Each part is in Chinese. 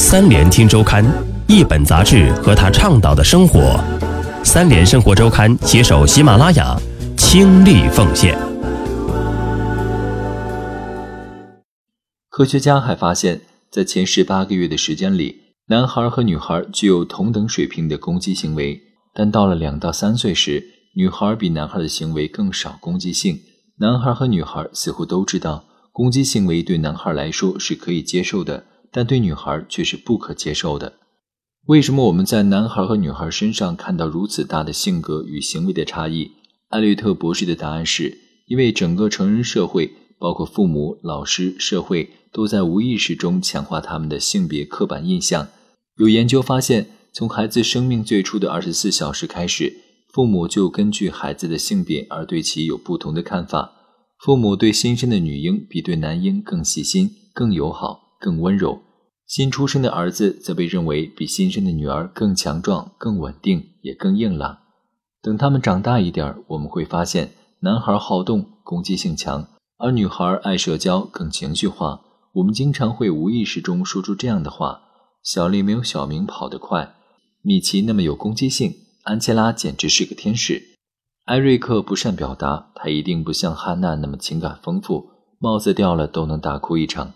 三联听周刊，一本杂志和他倡导的生活。三联生活周刊携手喜马拉雅，倾力奉献。科学家还发现，在前十八个月的时间里，男孩和女孩具有同等水平的攻击行为，但到了两到三岁时，女孩比男孩的行为更少攻击性。男孩和女孩似乎都知道，攻击行为对男孩来说是可以接受的，但对女孩却是不可接受的。为什么我们在男孩和女孩身上看到如此大的性格与行为的差异？艾略特博士的答案是：因为整个成人社会，包括父母、老师、社会，都在无意识中强化他们的性别刻板印象。有研究发现，从孩子生命最初的二十四小时开始。父母就根据孩子的性别而对其有不同的看法。父母对新生的女婴比对男婴更细心、更友好、更温柔；新出生的儿子则被认为比新生的女儿更强壮、更稳定，也更硬朗。等他们长大一点我们会发现，男孩好动、攻击性强，而女孩爱社交、更情绪化。我们经常会无意识中说出这样的话：“小丽没有小明跑得快，米奇那么有攻击性。”安琪拉简直是个天使。艾瑞克不善表达，他一定不像汉娜那么情感丰富，帽子掉了都能大哭一场。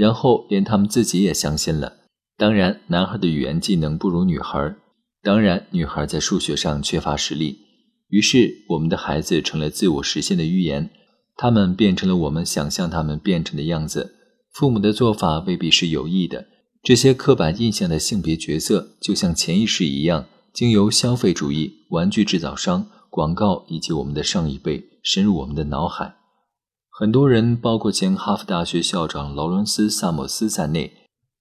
然后连他们自己也相信了。当然，男孩的语言技能不如女孩。当然，女孩在数学上缺乏实力。于是，我们的孩子成了自我实现的预言，他们变成了我们想象他们变成的样子。父母的做法未必是有意的。这些刻板印象的性别角色，就像潜意识一样。经由消费主义、玩具制造商、广告以及我们的上一辈深入我们的脑海。很多人，包括前哈佛大学校长劳伦斯·萨默斯在内，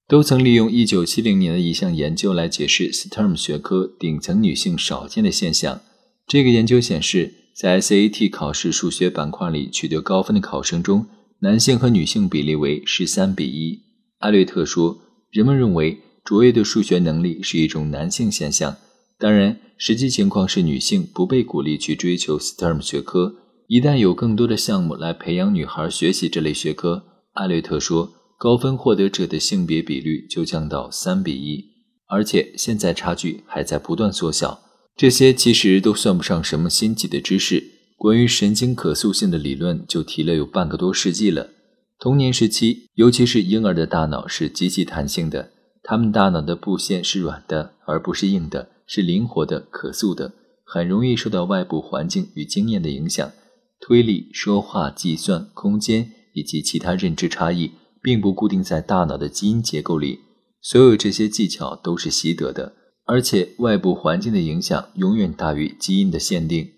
都曾利用1970年的一项研究来解释 STEM 学科顶层女性少见的现象。这个研究显示，在 SAT 考试数学板块里取得高分的考生中，男性和女性比例为13比1。艾略特说：“人们认为卓越的数学能力是一种男性现象。”当然，实际情况是女性不被鼓励去追求 STEM 学科。一旦有更多的项目来培养女孩学习这类学科，艾略特说，高分获得者的性别比率就降到三比一，而且现在差距还在不断缩小。这些其实都算不上什么新奇的知识。关于神经可塑性的理论就提了有半个多世纪了。童年时期，尤其是婴儿的大脑是极其弹性的，他们大脑的布线是软的，而不是硬的。是灵活的、可塑的，很容易受到外部环境与经验的影响。推理、说话、计算、空间以及其他认知差异，并不固定在大脑的基因结构里。所有这些技巧都是习得的，而且外部环境的影响永远大于基因的限定。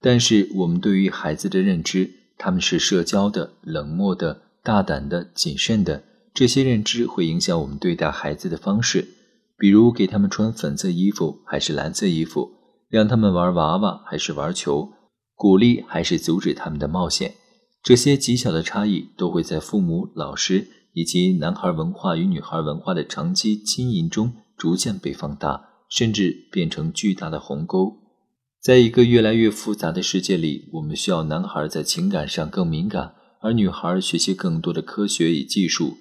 但是，我们对于孩子的认知，他们是社交的、冷漠的、大胆的、谨慎的，这些认知会影响我们对待孩子的方式。比如给他们穿粉色衣服还是蓝色衣服，让他们玩娃娃还是玩球，鼓励还是阻止他们的冒险，这些极小的差异都会在父母、老师以及男孩文化与女孩文化的长期经营中逐渐被放大，甚至变成巨大的鸿沟。在一个越来越复杂的世界里，我们需要男孩在情感上更敏感，而女孩学习更多的科学与技术。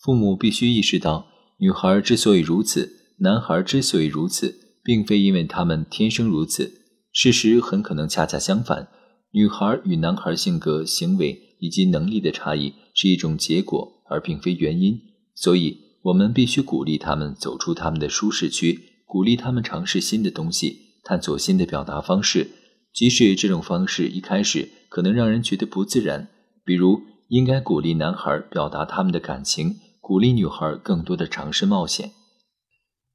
父母必须意识到，女孩之所以如此。男孩之所以如此，并非因为他们天生如此，事实很可能恰恰相反。女孩与男孩性格、行为以及能力的差异是一种结果，而并非原因。所以，我们必须鼓励他们走出他们的舒适区，鼓励他们尝试新的东西，探索新的表达方式，即使这种方式一开始可能让人觉得不自然。比如，应该鼓励男孩表达他们的感情，鼓励女孩更多的尝试冒险。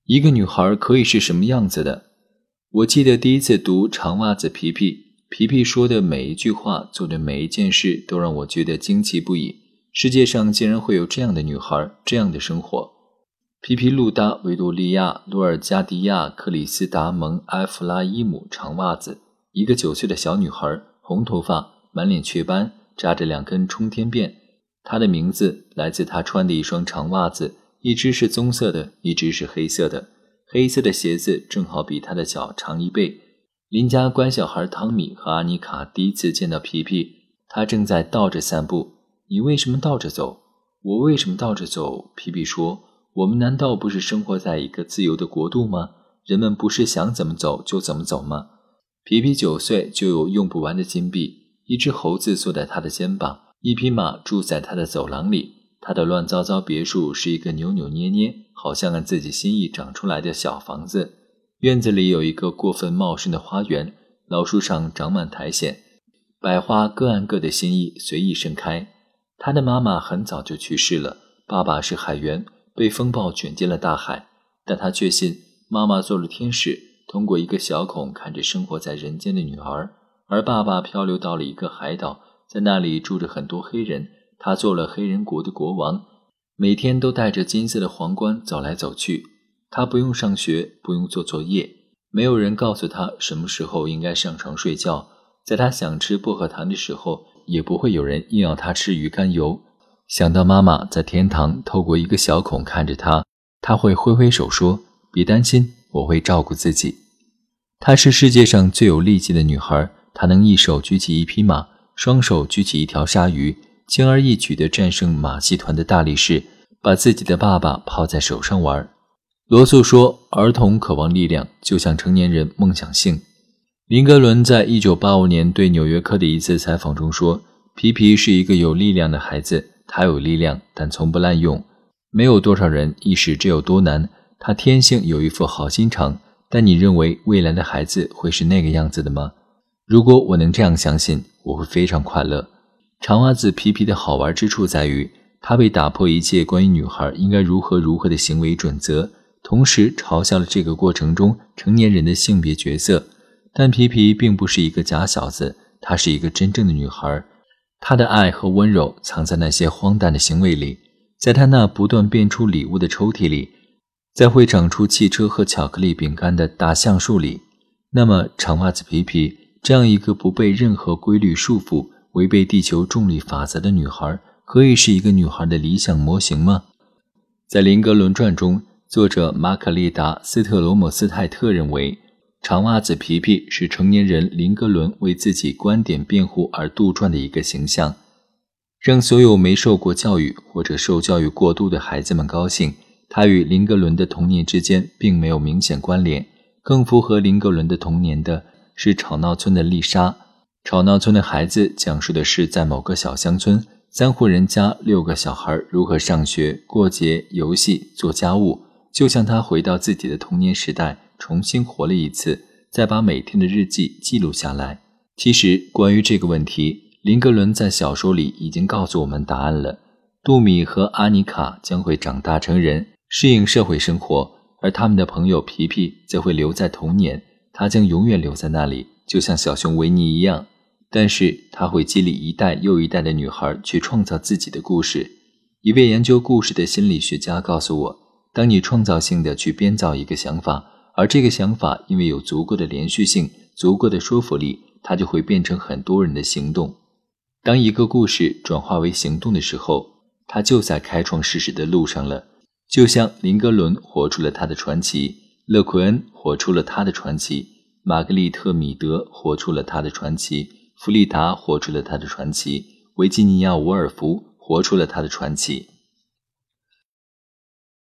一个女孩可以是什么样子的？我记得第一次读《长袜子皮皮》，皮皮说的每一句话、做的每一件事，都让我觉得惊奇不已。世界上竟然会有这样的女孩，这样的生活。皮皮鲁达维多利亚·罗尔加迪亚·克里斯达蒙埃弗拉伊姆长袜子，一个九岁的小女孩，红头发，满脸雀斑，扎着两根冲天辫。她的名字来自她穿的一双长袜子。一只是棕色的，一只是黑色的。黑色的鞋子正好比他的脚长一倍。邻家乖小孩汤米和阿妮卡第一次见到皮皮，他正在倒着散步。你为什么倒着走？我为什么倒着走？皮皮说：“我们难道不是生活在一个自由的国度吗？人们不是想怎么走就怎么走吗？皮皮九岁就有用不完的金币，一只猴子坐在他的肩膀，一匹马住在他的走廊里。他的乱糟糟别墅是一个扭扭捏捏，好像按自己心意长出来的小房子。院子里有一个过分茂盛的花园，老树上长满苔藓，百花各按各的心意随意盛开。他的妈妈很早就去世了，爸爸是海员，被风暴卷进了大海。但他确信妈妈做了天使，通过一个小孔看着生活在人间的女儿，而爸爸漂流到了一个海岛，在那里住着很多黑人。他做了黑人国的国王，每天都戴着金色的皇冠走来走去。他不用上学，不用做作业，没有人告诉他什么时候应该上床睡觉。在他想吃薄荷糖的时候，也不会有人硬要他吃鱼肝油。想到妈妈在天堂透过一个小孔看着他，他会挥挥手说：“别担心，我会照顾自己。”她是世界上最有力气的女孩，她能一手举起一匹马，双手举起一条鲨鱼。轻而易举地战胜马戏团的大力士，把自己的爸爸抛在手上玩。罗素说：“儿童渴望力量，就像成年人梦想性。”林格伦在一九八五年对《纽约客》的一次采访中说：“皮皮是一个有力量的孩子，他有力量，但从不滥用。没有多少人意识这有多难。他天性有一副好心肠，但你认为未来的孩子会是那个样子的吗？如果我能这样相信，我会非常快乐。”长袜子皮皮的好玩之处在于，他被打破一切关于女孩应该如何如何的行为准则，同时嘲笑了这个过程中成年人的性别角色。但皮皮并不是一个假小子，她是一个真正的女孩。她的爱和温柔藏在那些荒诞的行为里，在她那不断变出礼物的抽屉里，在会长出汽车和巧克力饼干的大橡树里。那么，长袜子皮皮这样一个不被任何规律束缚。违背地球重力法则的女孩，可以是一个女孩的理想模型吗？在《林格伦传》中，作者玛可丽达·斯特罗姆斯泰特认为，长袜子皮皮是成年人林格伦为自己观点辩护而杜撰的一个形象，让所有没受过教育或者受教育过度的孩子们高兴。他与林格伦的童年之间并没有明显关联，更符合林格伦的童年的是吵闹村的丽莎。吵闹村的孩子讲述的是，在某个小乡村，三户人家六个小孩如何上学、过节、游戏、做家务，就像他回到自己的童年时代，重新活了一次，再把每天的日记记录下来。其实，关于这个问题，林格伦在小说里已经告诉我们答案了。杜米和阿妮卡将会长大成人，适应社会生活，而他们的朋友皮皮则会留在童年，他将永远留在那里，就像小熊维尼一样。但是他会激励一代又一代的女孩去创造自己的故事。一位研究故事的心理学家告诉我，当你创造性的去编造一个想法，而这个想法因为有足够的连续性、足够的说服力，它就会变成很多人的行动。当一个故事转化为行动的时候，它就在开创事实的路上了。就像林格伦活出了他的传奇，勒奎恩活出了他的传奇，玛格丽特·米德活出了他的传奇。弗利达活出了他的传奇，维吉尼亚·伍尔夫活出了他的传奇。